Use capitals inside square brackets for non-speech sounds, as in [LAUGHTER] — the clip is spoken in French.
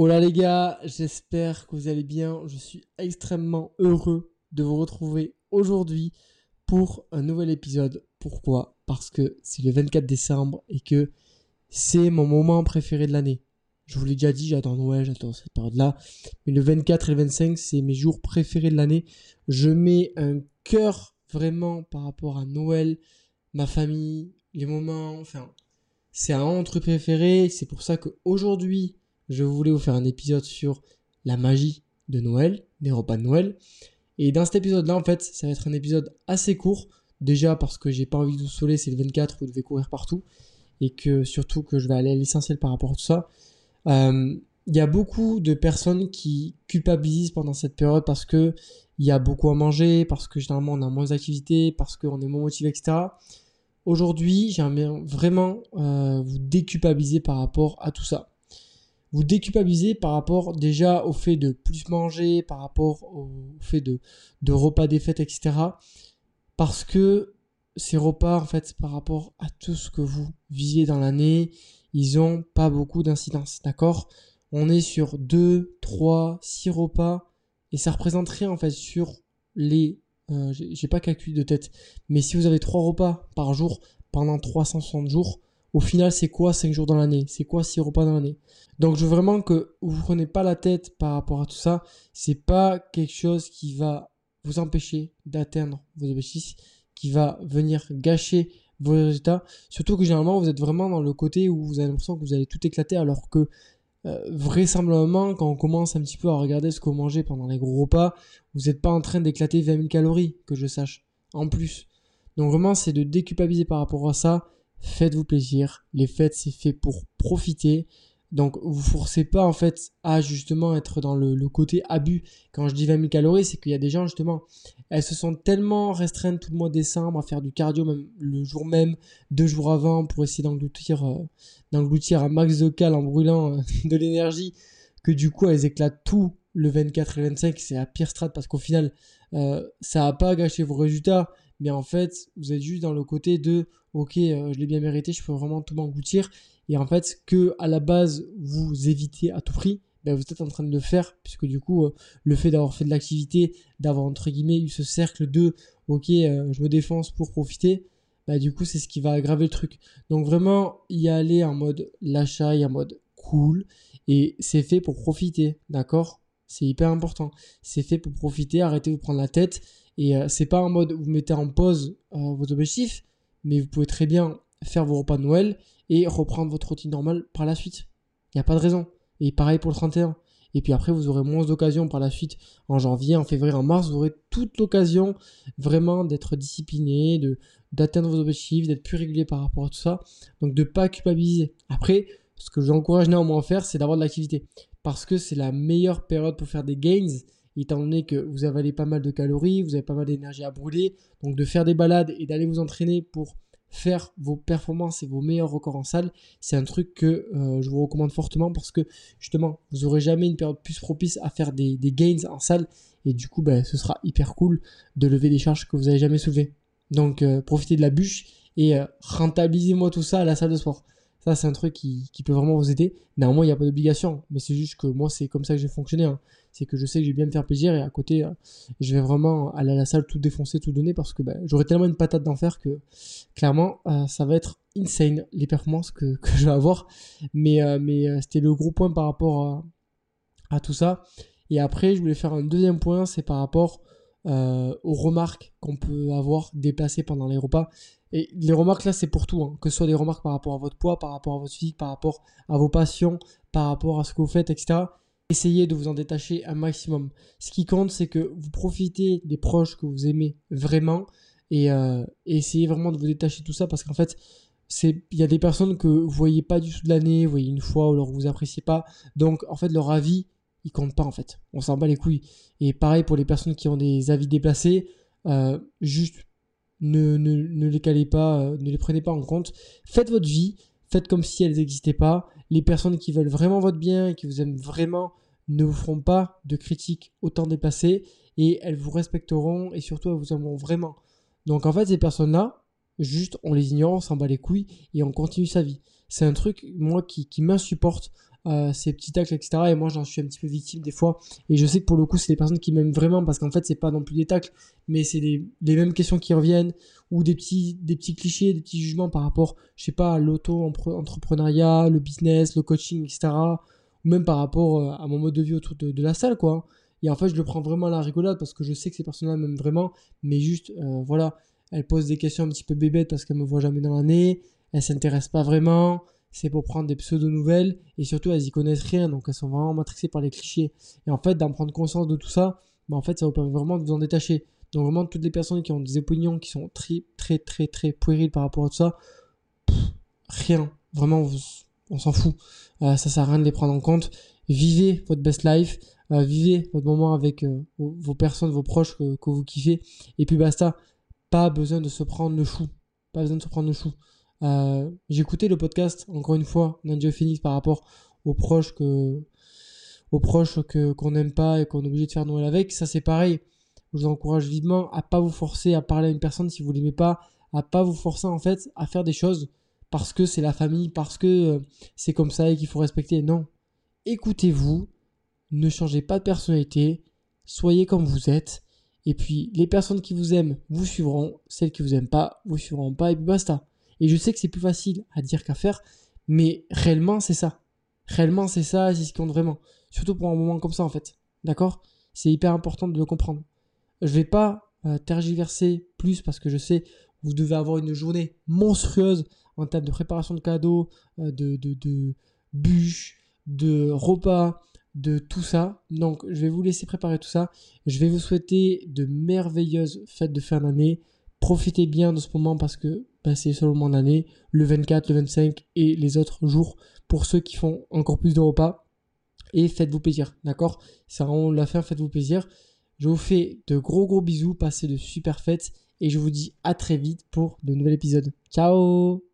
Alors les gars, j'espère que vous allez bien. Je suis extrêmement heureux de vous retrouver aujourd'hui pour un nouvel épisode. Pourquoi? Parce que c'est le 24 décembre et que c'est mon moment préféré de l'année. Je vous l'ai déjà dit, j'attends Noël, j'attends cette période-là. Mais le 24 et le 25, c'est mes jours préférés de l'année. Je mets un cœur vraiment par rapport à Noël, ma famille, les moments, enfin, c'est un truc préféré. C'est pour ça qu'aujourd'hui, je voulais vous faire un épisode sur la magie de Noël, des repas de Noël. Et dans cet épisode-là, en fait, ça va être un épisode assez court. Déjà parce que j'ai pas envie de vous saouler, c'est le 24, vous devez courir partout. Et que surtout que je vais aller à l'essentiel par rapport à tout ça. Euh, il y a beaucoup de personnes qui culpabilisent pendant cette période parce que il y a beaucoup à manger, parce que généralement on a moins d'activités, parce qu'on est moins motivé, etc. Aujourd'hui, j'aimerais vraiment euh, vous déculpabiliser par rapport à tout ça vous déculpabilisez par rapport déjà au fait de plus manger, par rapport au fait de, de repas des fêtes, etc. Parce que ces repas, en fait, par rapport à tout ce que vous visiez dans l'année, ils ont pas beaucoup d'incidence, d'accord? On est sur 2, 3, 6 repas, et ça représenterait en fait sur les... Euh, j'ai pas calculé de tête, mais si vous avez 3 repas par jour pendant 360 jours, au final, c'est quoi 5 jours dans l'année? C'est quoi 6 repas dans l'année? Donc, je veux vraiment que vous ne prenez pas la tête par rapport à tout ça. C'est pas quelque chose qui va vous empêcher d'atteindre vos objectifs, qui va venir gâcher vos résultats. Surtout que généralement, vous êtes vraiment dans le côté où vous avez l'impression que vous allez tout éclater, alors que euh, vraisemblablement, quand on commence un petit peu à regarder ce que vous mangez pendant les gros repas, vous n'êtes pas en train d'éclater 20 000 calories, que je sache, en plus. Donc vraiment, c'est de déculpabiliser par rapport à ça faites-vous plaisir. Les fêtes, c'est fait pour profiter. Donc, vous forcez pas, en fait, à justement être dans le, côté abus. Quand je dis 20 000 calories, c'est qu'il y a des gens, justement, elles se sont tellement restreintes tout le mois de décembre à faire du cardio, même le jour même, deux jours avant, pour essayer d'engloutir, euh, d'engloutir un max de cal en brûlant euh, [LAUGHS] de l'énergie, que du coup, elles éclatent tout le 24 et le 25. C'est la pire strat parce qu'au final, euh, ça n'a pas gâché vos résultats mais en fait, vous êtes juste dans le côté de ok, euh, je l'ai bien mérité, je peux vraiment tout m'engloutir. Et en fait, que à la base vous évitez à tout prix, ben vous êtes en train de le faire, puisque du coup, euh, le fait d'avoir fait de l'activité, d'avoir entre guillemets eu ce cercle de ok, je me défonce pour profiter, bah du coup, c'est ce qui va aggraver le truc. Donc vraiment, y aller en mode l'achat et en mode cool, et c'est fait pour profiter, d'accord? C'est hyper important. C'est fait pour profiter, arrêtez de vous prendre la tête et euh, c'est pas en mode vous mettez en pause euh, vos objectifs, mais vous pouvez très bien faire vos repas de Noël et reprendre votre routine normale par la suite. Il n'y a pas de raison. Et pareil pour le 31. Et puis après, vous aurez moins d'occasions par la suite. En janvier, en février, en mars, vous aurez toute l'occasion vraiment d'être discipliné, d'atteindre vos objectifs, d'être plus régulier par rapport à tout ça. Donc de pas culpabiliser. Après, ce que j'encourage néanmoins à faire, c'est d'avoir de l'activité. Parce que c'est la meilleure période pour faire des gains étant donné que vous avalez pas mal de calories, vous avez pas mal d'énergie à brûler, donc de faire des balades et d'aller vous entraîner pour faire vos performances et vos meilleurs records en salle, c'est un truc que euh, je vous recommande fortement parce que justement, vous aurez jamais une période plus propice à faire des, gains en salle et du coup, ben, ce sera hyper cool de lever des charges que vous n'avez jamais soulevées. Donc, euh, profitez de la bûche et euh, rentabilisez-moi tout ça à la salle de sport. C'est un truc qui, peut vraiment vous aider. Néanmoins, il n'y a pas d'obligation. Mais c'est juste que moi, c'est comme ça que j'ai fonctionné. Hein. C'est que je sais que je vais bien me faire plaisir et à côté, euh, je vais vraiment aller à la salle tout défoncer, tout donner parce que bah, j'aurai tellement une patate d'enfer que clairement, euh, ça va être insane les performances que, [LAUGHS] je vais avoir. Mais, euh, c'était le gros point par rapport à, à, tout ça. Et après, je voulais faire un deuxième point, c'est par rapport aux remarques qu'on peut avoir déplacées pendant les repas. Et les remarques là, c'est pour tout, hein. que ce soit des remarques par rapport à votre poids, par rapport à votre physique, par rapport à vos passions, par rapport à ce que vous faites, etc. Essayez de vous en détacher un maximum. Ce qui compte, c'est que vous profitez des proches que vous aimez vraiment et, euh, essayez vraiment de vous détacher de tout ça parce qu'en fait, il y a des personnes que vous voyez pas du tout de l'année, vous voyez une fois ou alors vous appréciez pas. Donc en fait, leur avis, il compte pas en fait. On s'en bat les couilles. Et pareil pour les personnes qui ont des avis déplacés, euh, juste ne, les calez pas, euh, ne les prenez pas en compte. Faites votre vie, faites comme si elles n'existaient pas. Les personnes qui veulent vraiment votre bien et qui vous aiment vraiment ne vous feront pas de critiques autant dépassées et elles vous respecteront et surtout elles vous aimeront vraiment. Donc en fait, ces personnes-là, juste on les ignore, on s'en bat les couilles et on continue sa vie. C'est un truc, moi, qui m'insupporte euh, ces petits tacles, etc. Et moi, j'en suis un petit peu victime des fois. Et je sais que pour le coup, c'est des personnes qui m'aiment vraiment parce qu'en fait, c'est pas non plus des tacles, mais c'est les, mêmes questions qui reviennent ou des petits, des petits clichés, des petits jugements par rapport, je sais pas, à l'auto-entrepreneuriat, le business, le coaching, etc. Ou même par rapport euh, à mon mode de vie autour de, la salle, quoi. Et en fait, je le prends vraiment à la rigolade parce que je sais que ces personnes-là m'aiment vraiment, mais juste, euh, voilà, elles posent des questions un petit peu bébêtes parce qu'elles me voient jamais dans l'année, elles s'intéressent pas vraiment c'est pour prendre des pseudo-nouvelles et surtout elles y connaissent rien donc elles sont vraiment matrixées par les clichés. Et en fait, d'en prendre conscience de tout ça, bah, en fait, ça vous permet vraiment de vous en détacher. Donc vraiment, toutes les personnes qui ont des opinions qui sont très, très, très, très puériles par rapport à tout ça, rien. Vraiment, on s'en fout. Euh, ça sert à rien de les prendre en compte. Vivez votre best life. Euh, vivez votre moment avec euh, vos, personnes, vos proches que, que, vous kiffez. Et puis basta. Pas besoin de se prendre le chou. Pas besoin de se prendre le chou. Euh, j'ai écouté le podcast, encore une fois, Ninja Phoenix par rapport aux proches que aux proches que qu'on n'aime pas et qu'on est obligé de faire Noël avec. Ça c'est pareil. Je vous encourage vivement à pas vous forcer à parler à une personne si vous l'aimez pas, à pas vous forcer en fait à faire des choses parce que c'est la famille, parce que euh, c'est comme ça et qu'il faut respecter. Non. Écoutez-vous, ne changez pas de personnalité, soyez comme vous êtes. Et puis les personnes qui vous aiment vous suivront, celles qui vous aiment pas vous suivront pas et puis basta. Et je sais que c'est plus facile à dire qu'à faire, mais réellement, c'est ça. Réellement, c'est ça, c'est ce qui compte vraiment. Surtout pour un moment comme ça, en fait. D'accord? C'est hyper important de le comprendre. Je vais pas euh, tergiverser plus parce que je sais vous devez avoir une journée monstrueuse en termes de préparation de cadeaux, euh, de, de, de bûches, de repas, de tout ça. Donc, je vais vous laisser préparer tout ça. Je vais vous souhaiter de merveilleuses fêtes de fin d'année. Profitez bien de ce moment parce que bah, c'est seulement mon année, le 24, le 25 et les autres jours pour ceux qui font encore plus de repas. Et faites-vous plaisir, d'accord? C'est vraiment la fin, faites-vous plaisir. Je vous fais de gros gros bisous, passez de super fêtes et je vous dis à très vite pour de nouveaux épisodes. Ciao